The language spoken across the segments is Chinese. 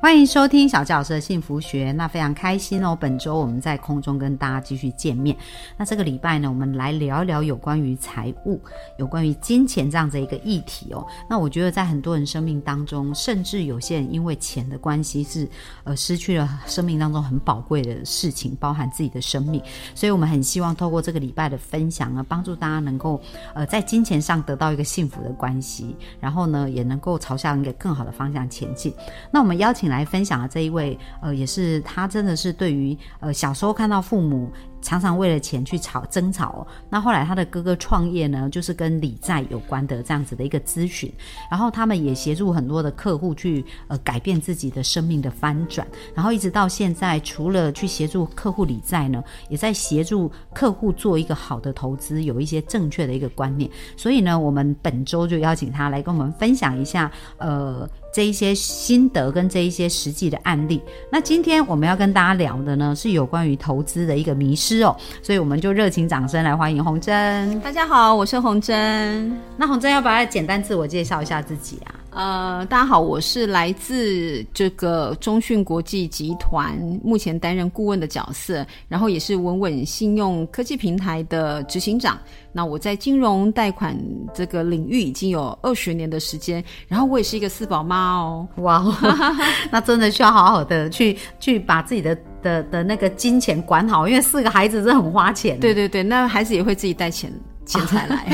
欢迎收听小教师的幸福学，那非常开心哦。本周我们在空中跟大家继续见面。那这个礼拜呢，我们来聊一聊有关于财务、有关于金钱这样子一个议题哦。那我觉得在很多人生命当中，甚至有些人因为钱的关系是呃失去了生命当中很宝贵的事情，包含自己的生命。所以我们很希望透过这个礼拜的分享呢，帮助大家能够呃在金钱上得到一个幸福的关系，然后呢也能够朝向一个更好的方向前进。那我们邀请。来分享的这一位，呃，也是他真的是对于呃小时候看到父母。常常为了钱去吵争吵，那后来他的哥哥创业呢，就是跟理债有关的这样子的一个咨询，然后他们也协助很多的客户去呃改变自己的生命的翻转，然后一直到现在，除了去协助客户理债呢，也在协助客户做一个好的投资，有一些正确的一个观念。所以呢，我们本周就邀请他来跟我们分享一下呃这一些心得跟这一些实际的案例。那今天我们要跟大家聊的呢，是有关于投资的一个迷失。哦，所以我们就热情掌声来欢迎洪珍。大家好，我是洪珍。那洪珍要不要简单自我介绍一下自己啊？呃，大家好，我是来自这个中讯国际集团，目前担任顾问的角色，然后也是稳稳信用科技平台的执行长。那我在金融贷款这个领域已经有二十年的时间，然后我也是一个四宝妈哦。哇，那真的需要好好的去去把自己的的的那个金钱管好，因为四个孩子真的很花钱。对对对，那孩子也会自己带钱。钱财来，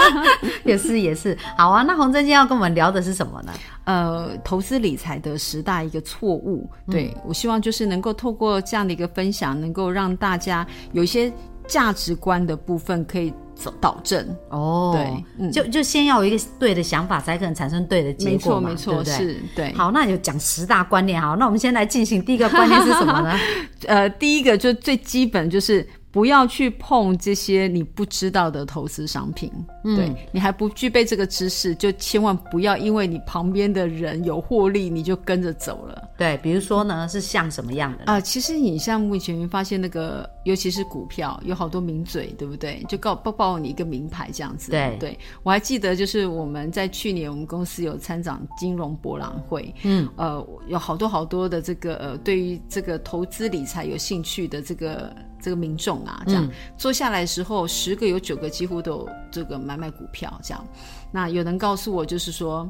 也是也是，好啊。那洪真今天要跟我们聊的是什么呢？呃，投资理财的十大一个错误。对我希望就是能够透过这样的一个分享，能够让大家有一些价值观的部分可以走导正。哦，对，就就先要有一个对的想法，才可能产生对的结果嘛，对不对？是，对。好，那就讲十大观念。好，那我们先来进行第一个观念是什么呢？呃，第一个就最基本就是。不要去碰这些你不知道的投资商品，对你还不具备这个知识，就千万不要因为你旁边的人有获利，你就跟着走了。对，比如说呢，是像什么样的啊？其实你像目前发现那个，尤其是股票，有好多名嘴，对不对？就告报报你一个名牌这样子。对，对我还记得，就是我们在去年我们公司有参展金融博览会，嗯，呃，有好多好多的这个呃，对于这个投资理财有兴趣的这个。这个民众啊，这样坐下来的时候，十个有九个几乎都有这个买卖股票，这样。那有人告诉我，就是说，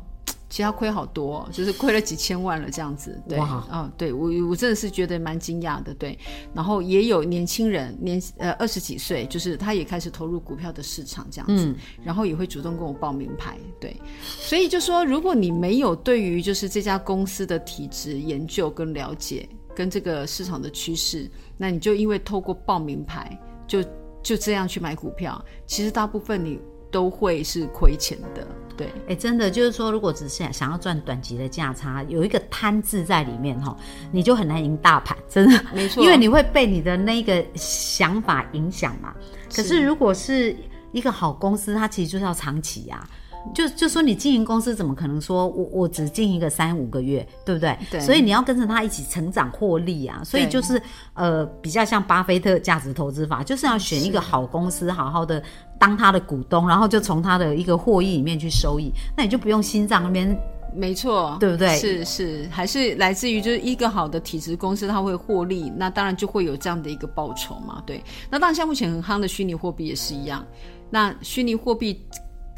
其他亏好多，就是亏了几千万了，这样子。对，嗯，对我我真的是觉得蛮惊讶的，对。然后也有年轻人，年呃二十几岁，就是他也开始投入股票的市场，这样子。然后也会主动跟我报名牌，对。所以就说，如果你没有对于就是这家公司的体质研究跟了解。跟这个市场的趋势，那你就因为透过报名牌，就就这样去买股票，其实大部分你都会是亏钱的。对，哎，真的就是说，如果只是想要赚短期的价差，有一个贪字在里面哈，你就很难赢大盘，真的没错，因为你会被你的那个想法影响嘛。可是如果是一个好公司，它其实就是要长期呀。就就说你经营公司怎么可能说我我只经营个三五个月，对不对？对。所以你要跟着他一起成长获利啊。所以就是呃比较像巴菲特价值投资法，就是要选一个好公司，好好的当他的股东，然后就从他的一个获益里面去收益，那你就不用心脏那边。没错，对不对？是是，还是来自于就是一个好的体质公司，它会获利，那当然就会有这样的一个报酬嘛。对。那当然像目前很夯的虚拟货币也是一样，那虚拟货币。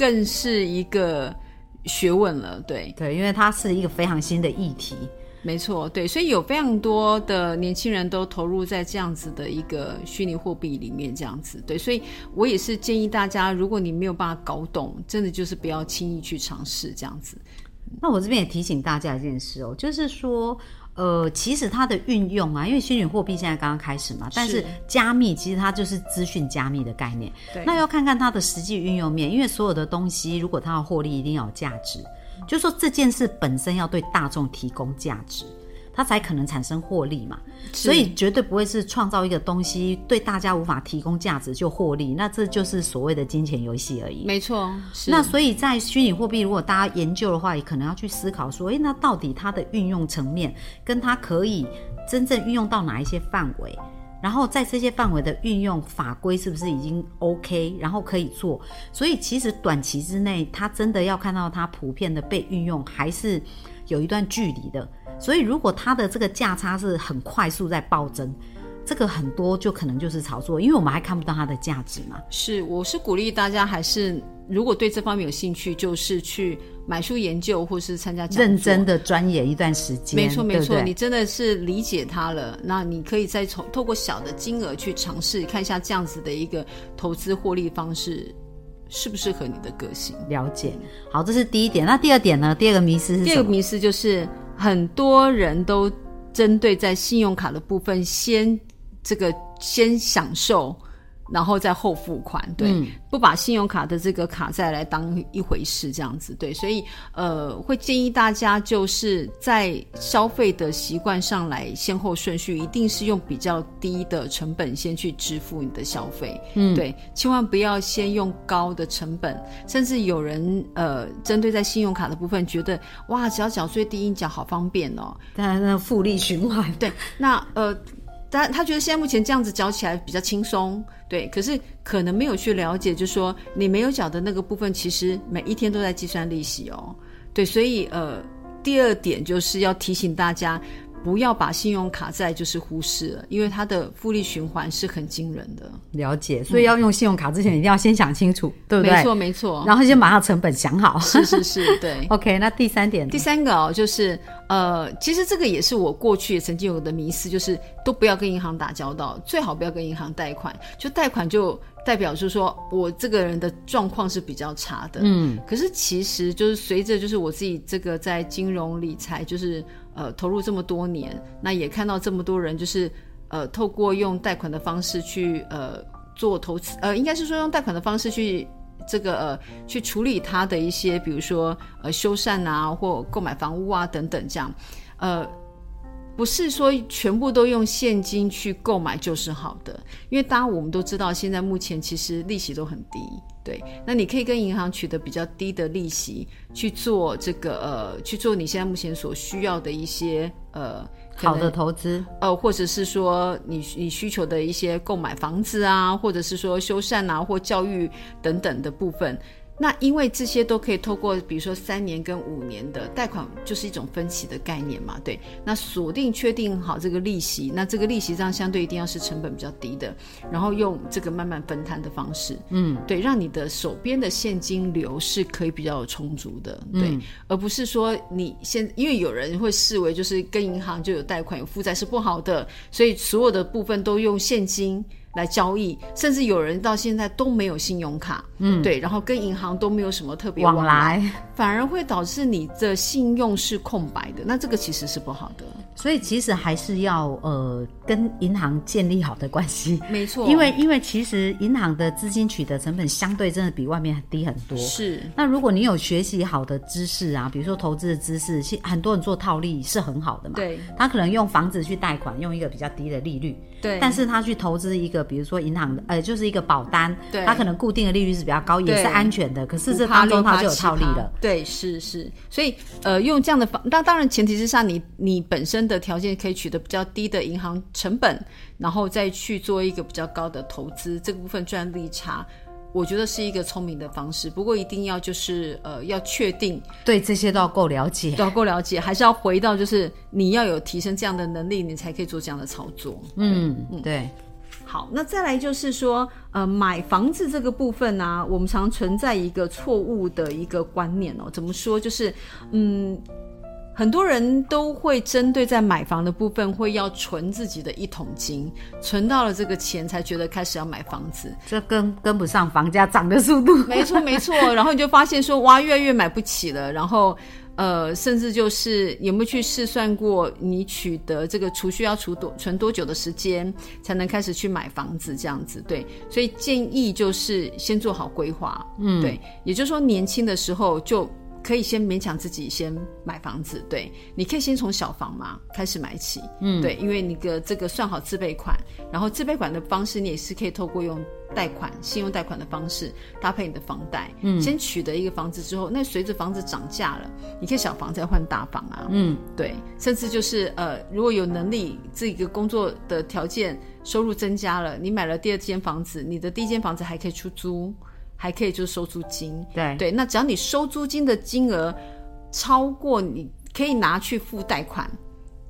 更是一个学问了，对对，因为它是一个非常新的议题，没错，对，所以有非常多的年轻人都投入在这样子的一个虚拟货币里面，这样子，对，所以我也是建议大家，如果你没有办法搞懂，真的就是不要轻易去尝试这样子。那我这边也提醒大家一件事哦，就是说。呃，其实它的运用啊，因为虚拟货币现在刚刚开始嘛，但是加密其实它就是资讯加密的概念。对，那要看看它的实际运用面，因为所有的东西如果它要获利，一定要有价值，就说这件事本身要对大众提供价值。它才可能产生获利嘛。所以绝对不会是创造一个东西对大家无法提供价值就获利，那这就是所谓的金钱游戏而已。没错，那所以在虚拟货币，如果大家研究的话，也可能要去思考说，诶，那到底它的运用层面，跟它可以真正运用到哪一些范围？然后在这些范围的运用法规是不是已经 OK，然后可以做？所以其实短期之内，它真的要看到它普遍的被运用，还是有一段距离的。所以如果它的这个价差是很快速在暴增，这个很多就可能就是炒作，因为我们还看不到它的价值嘛。是，我是鼓励大家还是如果对这方面有兴趣，就是去买书研究，或是参加认真的钻研一段时间，没错没错，对对你真的是理解它了，那你可以再从透过小的金额去尝试看一下这样子的一个投资获利方式适不适合你的个性。了解。好，这是第一点。那第二点呢？第二个迷思是？第二个迷思就是很多人都针对在信用卡的部分先这个先享受。然后再后付款，对，嗯。不把信用卡的这个卡债来当一回事，这样子，对，所以呃，会建议大家就是在消费的习惯上来先后顺序，一定是用比较低的成本先去支付你的消费，嗯。对，千万不要先用高的成本，甚至有人呃，针对在信用卡的部分，觉得哇，只要缴最低一缴好方便哦，当然，那复利循环，对，那呃，但他觉得现在目前这样子缴起来比较轻松，对，可是可能没有去了解，就是说你没有缴的那个部分，其实每一天都在计算利息哦，对，所以呃，第二点就是要提醒大家。不要把信用卡债就是忽视了，因为它的复利循环是很惊人的。了解。所以要用信用卡之前，一定要先想清楚，对不对？没错，没错。然后先把它成本想好。是是是，对。OK，那第三点，第三个哦，就是呃，其实这个也是我过去曾经有的迷思，就是都不要跟银行打交道，最好不要跟银行贷款，就贷款就代表就是说我这个人的状况是比较差的。嗯，可是其实就是随着就是我自己这个在金融理财就是呃投入这么多年，那也看到这么多人就是呃透过用贷款的方式去呃做投资，呃应该是说用贷款的方式去。这个呃，去处理他的一些，比如说呃修缮啊，或购买房屋啊等等，这样，呃，不是说全部都用现金去购买就是好的，因为当然我们都知道，现在目前其实利息都很低，对，那你可以跟银行取得比较低的利息去做这个呃，去做你现在目前所需要的一些呃好的投资，呃，或者是说你你需求的一些购买房子啊，或者是说修缮啊，或教育等等的部分。那因为这些都可以透过，比如说三年跟五年的贷款，就是一种分期的概念嘛，对。那锁定确定好这个利息，那这个利息上相对一定要是成本比较低的，然后用这个慢慢分摊的方式，嗯，对，让你的手边的现金流是可以比较有充足的，对，嗯而不是说你现，因为有人会视为就是跟银行就有贷款有负债是不好的，所以所有的部分都用现金来交易，甚至有人到现在都没有信用卡，嗯，对，然后跟银行都没有什么特别往来，来。反而会导致你的信用是空白的，那这个其实是不好的。所以其实还是要呃跟银行建立好的关系，没错。因为因为其实银行的资金取得成本相对真的比外面低很多。是。那如果你有学习好的知识啊，比如说投资的知识，其很多人做套利是很好的嘛。对。他可能用房子去贷款，用一个比较低的利率，对，但是他去投资一个，比如说银行的，呃，就是一个保单，对。他可能固定的利率是比较高，也是安全的，可是这5%当中他就有套利了。对，是是，所以呃，用这样的方，那当然前提之下，你你本身的条件可以取得比较低的银行成本，然后再去做一个比较高的投资，这个部分赚利差。我觉得是一个聪明的方式，不过一定要就是呃要确定对这些都要够了解。都要够了解，还是要回到就是你要有提升这样的能力，你才可以做这样的操作。嗯，对，好，那再来就是说，呃，买房子这个部分呢、我们常存在一个错误的一个观念哦。怎么说？就是，嗯，很多人都会针对在买房的部分，会要存自己的一桶金，存到了这个钱才觉得开始要买房子。这跟跟不上房价涨的速度。没错，没错。然后你就发现说，哇，越来越买不起了。然后，呃，甚至就是有没有去试算过，你取得这个储蓄要储多存多久的时间，才能开始去买房子这样子？对，所以建议就是先做好规划。嗯，对，也就是说年轻的时候就可以先勉强自己先买房子，对，你可以先从小房嘛开始买起，嗯，对，因为你的这个算好自备款，然后自备款的方式你也是可以透过用贷款、信用贷款的方式搭配你的房贷，嗯，先取得一个房子之后，那随着房子涨价了，你可以小房再换大房啊，嗯，对，甚至就是呃，如果有能力，这个工作的条件收入增加了，你买了第二间房子，你的第一间房子还可以出租。还可以就是收租金，对对，那只要你收租金的金额超过你可以拿去付贷款，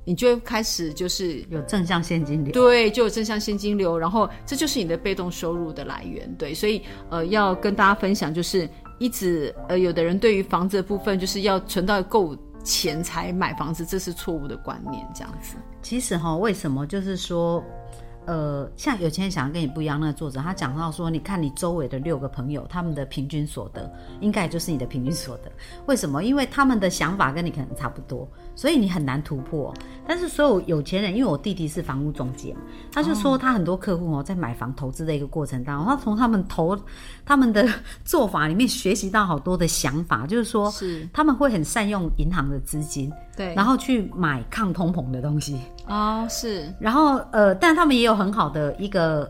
你就会开始就是有正向现金流，对，就有正向现金流，然后这就是你的被动收入的来源，对，所以呃要跟大家分享，就是一直呃有的人对于房子的部分就是要存到够钱才买房子，这是错误的观念，这样子。其实哈，为什么就是说？呃，像有钱人想要跟你不一样，那个作者他讲到说，你看你周围的六个朋友，他们的平均所得应该就是你的平均所得。为什么？因为他们的想法跟你可能差不多，所以你很难突破。但是所有有钱人，因为我弟弟是房屋中介，他就说他很多客户哦，在买房投资的一个过程当中，他从他们投他们的做法里面学习到好多的想法，就是说，是他们会很善用银行的资金，对，然后去买抗通膨的东西。哦，是，然后呃，但他们也有很好的一个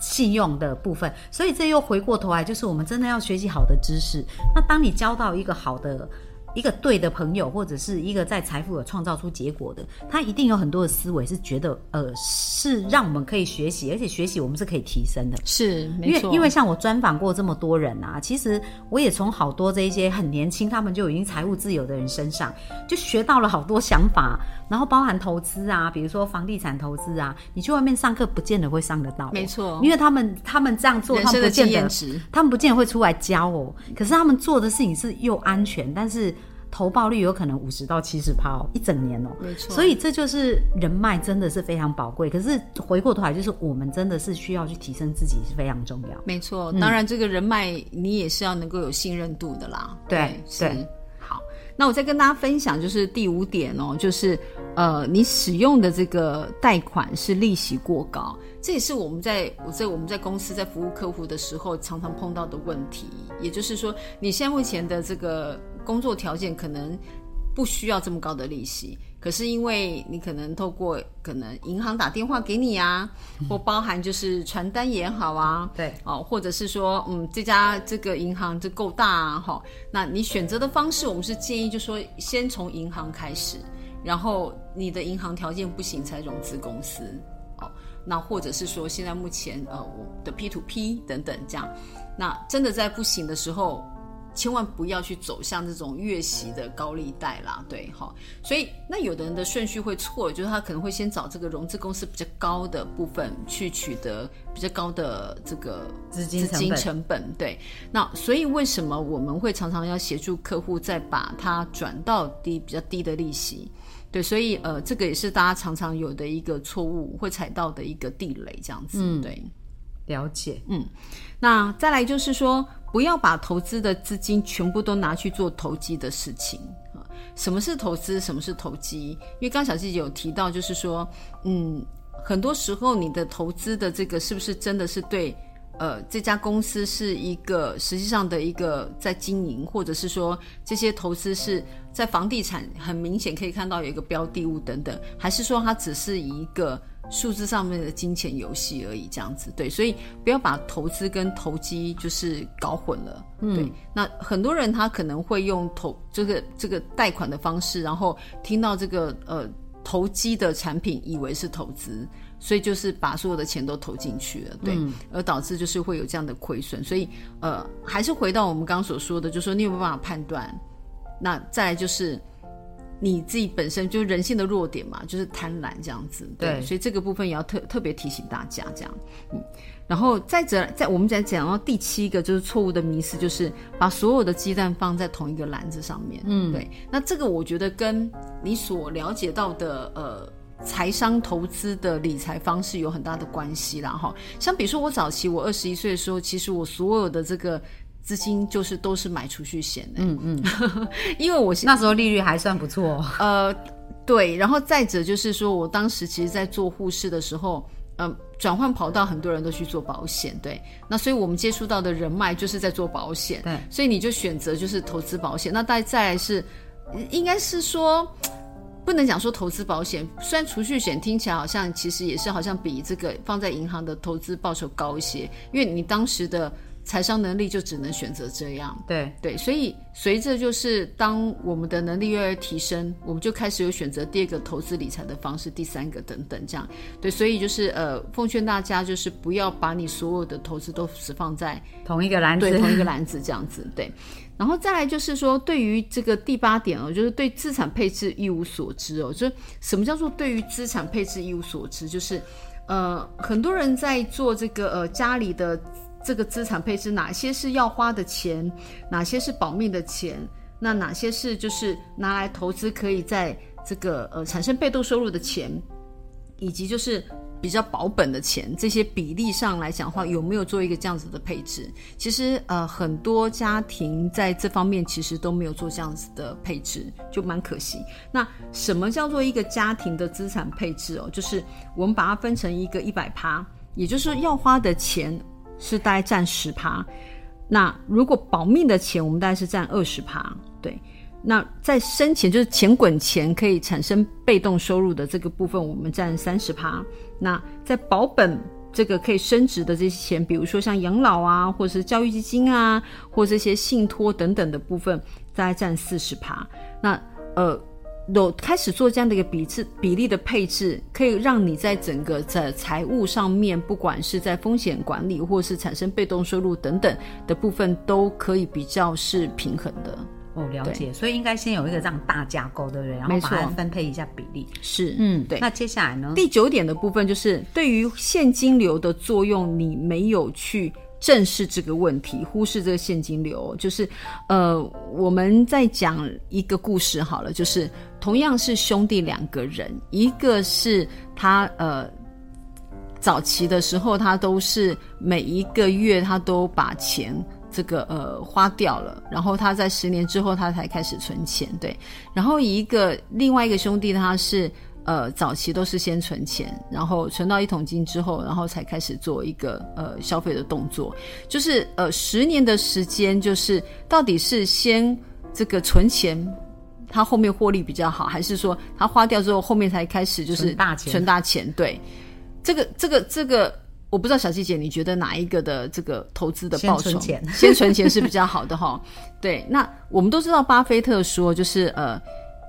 信用的部分，所以这又回过头来，就是我们真的要学习好的知识。那当你交到一个好的。一个对的朋友，或者是一个在财富有创造出结果的，他一定有很多的思维，是觉得呃是让我们可以学习，而且学习我们是可以提升的。是，因为因为像我专访过这么多人啊，其实我也从好多这一些很年轻，他们就已经财务自由的人身上，就学到了好多想法，然后包含投资啊，比如说房地产投资啊，你去外面上课不见得会上得到。没错，因为他们他们这样做，他们不见得，他们不见得会出来教哦。可是他们做的事情是又安全，但是。投报率有可能五十到七十趴哦，一整年哦，没错。所以这就是人脉真的是非常宝贵。可是回过头来，就是我们真的是需要去提升自己是非常重要。没错，当然这个人脉你也是要能够有信任度的啦。对，是。好，那我再跟大家分享，就是第五点哦，就是呃，你使用的这个贷款是利息过高，这也是我们在我在我们在公司在服务客户的时候常常碰到的问题。也就是说，你现在目前的这个。工作条件可能不需要这么高的利息，可是因为你可能透过可能银行打电话给你啊，或包含就是传单也好啊，对，哦，或者是说嗯这家这个银行这够大啊，哈，那你选择的方式，我们是建议就说先从银行开始，然后你的银行条件不行才融资公司，哦，那或者是说现在目前呃我的 P to P 等等这样，那真的在不行的时候。千万不要去走向这种月息的高利贷啦，对哈。所以那有的人的顺序会错，就是他可能会先找这个融资公司比较高的部分去取得比较高的这个资金资金成本。对，那所以为什么我们会常常要协助客户再把它转到低比较低的利息？对，所以呃，这个也是大家常常有的一个错误会踩到的一个地雷，这样子。嗯，对，了解。嗯，那再来就是说。不要把投资的资金全部都拿去做投机的事情啊！什么是投资？什么是投机？因为刚小姐姐有提到，就是说，嗯，很多时候你的投资的这个是不是真的是对？呃，这家公司是一个实际上的一个在经营，或者是说这些投资是在房地产，很明显可以看到有一个标的物等等，还是说它只是一个？数字上面的金钱游戏而已，这样子对，所以不要把投资跟投机就是搞混了。对，那很多人他可能会用投这个这个贷款的方式，然后听到这个呃投机的产品，以为是投资，所以就是把所有的钱都投进去了，对，而导致就是会有这样的亏损。所以呃，还是回到我们刚刚所说的，就是说你有没有办法判断？那再来就是。你自己本身就是人性的弱点嘛，就是贪婪这样子，对，所以这个部分也要特特别提醒大家这样，嗯，然后再者，在我们再讲到第七个就是错误的迷思，就是把所有的鸡蛋放在同一个篮子上面，嗯，对，那这个我觉得跟你所了解到的呃财商投资的理财方式有很大的关系啦，哈，像比如说我早期我二十一岁的时候，其实我所有的这个。资金就是都是买储蓄险的，嗯嗯，因为我 那时候利率还算不错，呃，对，然后再者就是说我当时其实，在做护士的时候，嗯，转换跑道，很多人都去做保险，对。那所以我们接触到的人脉就是在做保险，对。所以你就选择就是投资保险。那再再来是，应该是说，不能讲说投资保险，虽然储蓄险听起来好像其实也是好像比这个放在银行的投资报酬高一些，因为你当时的。财商能力就只能选择这样，对。对，所以随着就是当我们的能力越来越提升，我们就开始有选择第二个投资理财的方式，第三个等等这样，对，所以就是呃，奉劝大家就是不要把你所有的投资都只放在同一个篮子，对，同一个篮子这样子，对，然后再来就是说，对于这个第八点哦，就是对资产配置一无所知哦，就什么叫做对于资产配置一无所知，就是呃，很多人在做这个呃家里的。这个资产配置哪些是要花的钱，哪些是保命的钱，那哪些是就是拿来投资可以在这个呃产生被动收入的钱，以及就是比较保本的钱，这些比例上来讲的话，有没有做一个这样子的配置？其实呃很多家庭在这方面其实都没有做这样子的配置，就蛮可惜。那什么叫做一个家庭的资产配置哦？就是我们把它分成一个一百趴，也就是要花的钱。是大概占十趴，那如果保命的钱，我们大概是占二十趴。对，那在生钱就是钱滚钱可以产生被动收入的这个部分，我们占三十趴。那在保本这个可以升值的这些钱，比如说像养老啊，或者是教育基金啊，或这些信托等等的部分，大概占四十趴。那呃。有开始做这样的一个比次比例的配置，可以让你在整个在财务上面，不管是在风险管理，或是产生被动收入等等的部分，都可以比较是平衡的。哦，了解。所以应该先有一个这样大架构，对不对？然后把它分配一下比例。是，嗯，对。那接下来呢？第九点的部分就是对于现金流的作用，你没有去。正视这个问题，忽视这个现金流，就是，呃，我们在讲一个故事好了，就是同样是兄弟两个人，一个是他呃早期的时候，他都是每一个月他都把钱这个呃花掉了，然后他在十年之后他才开始存钱，对，然后一个另外一个兄弟他是。呃，早期都是先存钱，然后存到一桶金之后，然后才开始做一个呃消费的动作。就是呃十年的时间，就是到底是先这个存钱，他后面获利比较好，还是说他花掉之后后面才开始就是存大钱？存大钱，对。这个这个这个，我不知道小季姐你觉得哪一个的这个投资的报酬？先存钱，先存钱是比较好的哈。对，那我们都知道巴菲特说就是呃。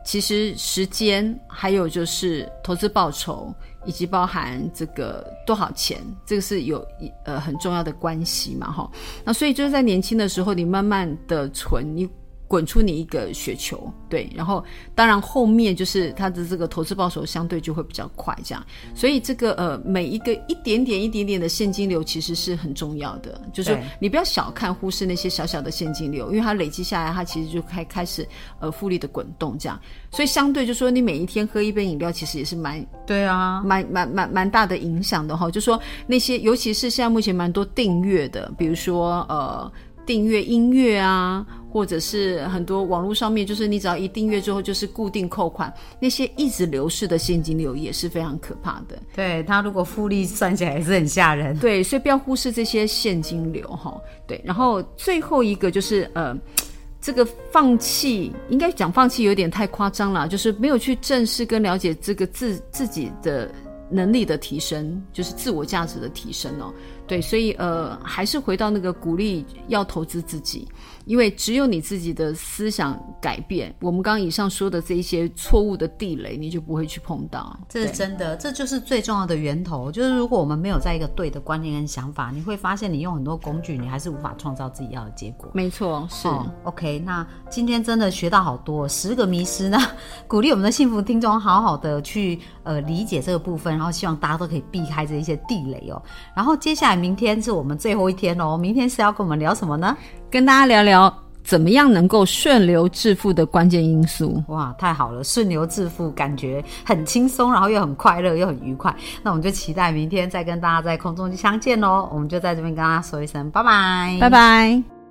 其实时间还有就是投资报酬，以及包含这个多少钱，这个是有一呃很重要的关系嘛，哈。那所以就是在年轻的时候，你慢慢的存你。滚出你一个雪球，对，然后当然后面就是它的这个投资报酬相对就会比较快，这样，所以这个呃每一个一点点一点点的现金流其实是很重要的，就是你不要小看忽视那些小小的现金流，因为它累积下来，它其实就开开始呃复利的滚动这样，所以相对就说你每一天喝一杯饮料，其实也是蛮对啊，蛮蛮蛮蛮大的影响的哈，就说那些尤其是现在目前蛮多订阅的，比如说呃。订阅音乐啊，或者是很多网络上面，就是你只要一订阅之后，就是固定扣款，那些一直流逝的现金流也是非常可怕的。对它如果复利算起来也是很吓人。对，所以不要忽视这些现金流哈。对，然后最后一个就是呃，这个放弃，应该讲放弃有点太夸张了，就是没有去正视跟了解这个自自己的能力的提升，就是自我价值的提升哦。对，所以呃，还是回到那个鼓励要投资自己。因为只有你自己的思想改变，我们刚刚以上说的这一些错误的地雷，你就不会去碰到。这是真的，这就是最重要的源头。就是如果我们没有在一个对的观念跟想法，你会发现你用很多工具，你还是无法创造自己要的结果。没错，是。OK，那今天真的学到好多十个迷失呢，鼓励我们的幸福听众好好的去呃理解这个部分，然后希望大家都可以避开这一些地雷哦。然后接下来明天是我们最后一天哦，明天是要跟我们聊什么呢？跟大家聊聊怎么样能够顺流致富的关键因素。哇，太好了！顺流致富感觉很轻松，然后又很快乐，又很愉快。那我们就期待明天再跟大家在空中相见喽。我们就在这边跟大家说一声拜拜，拜拜。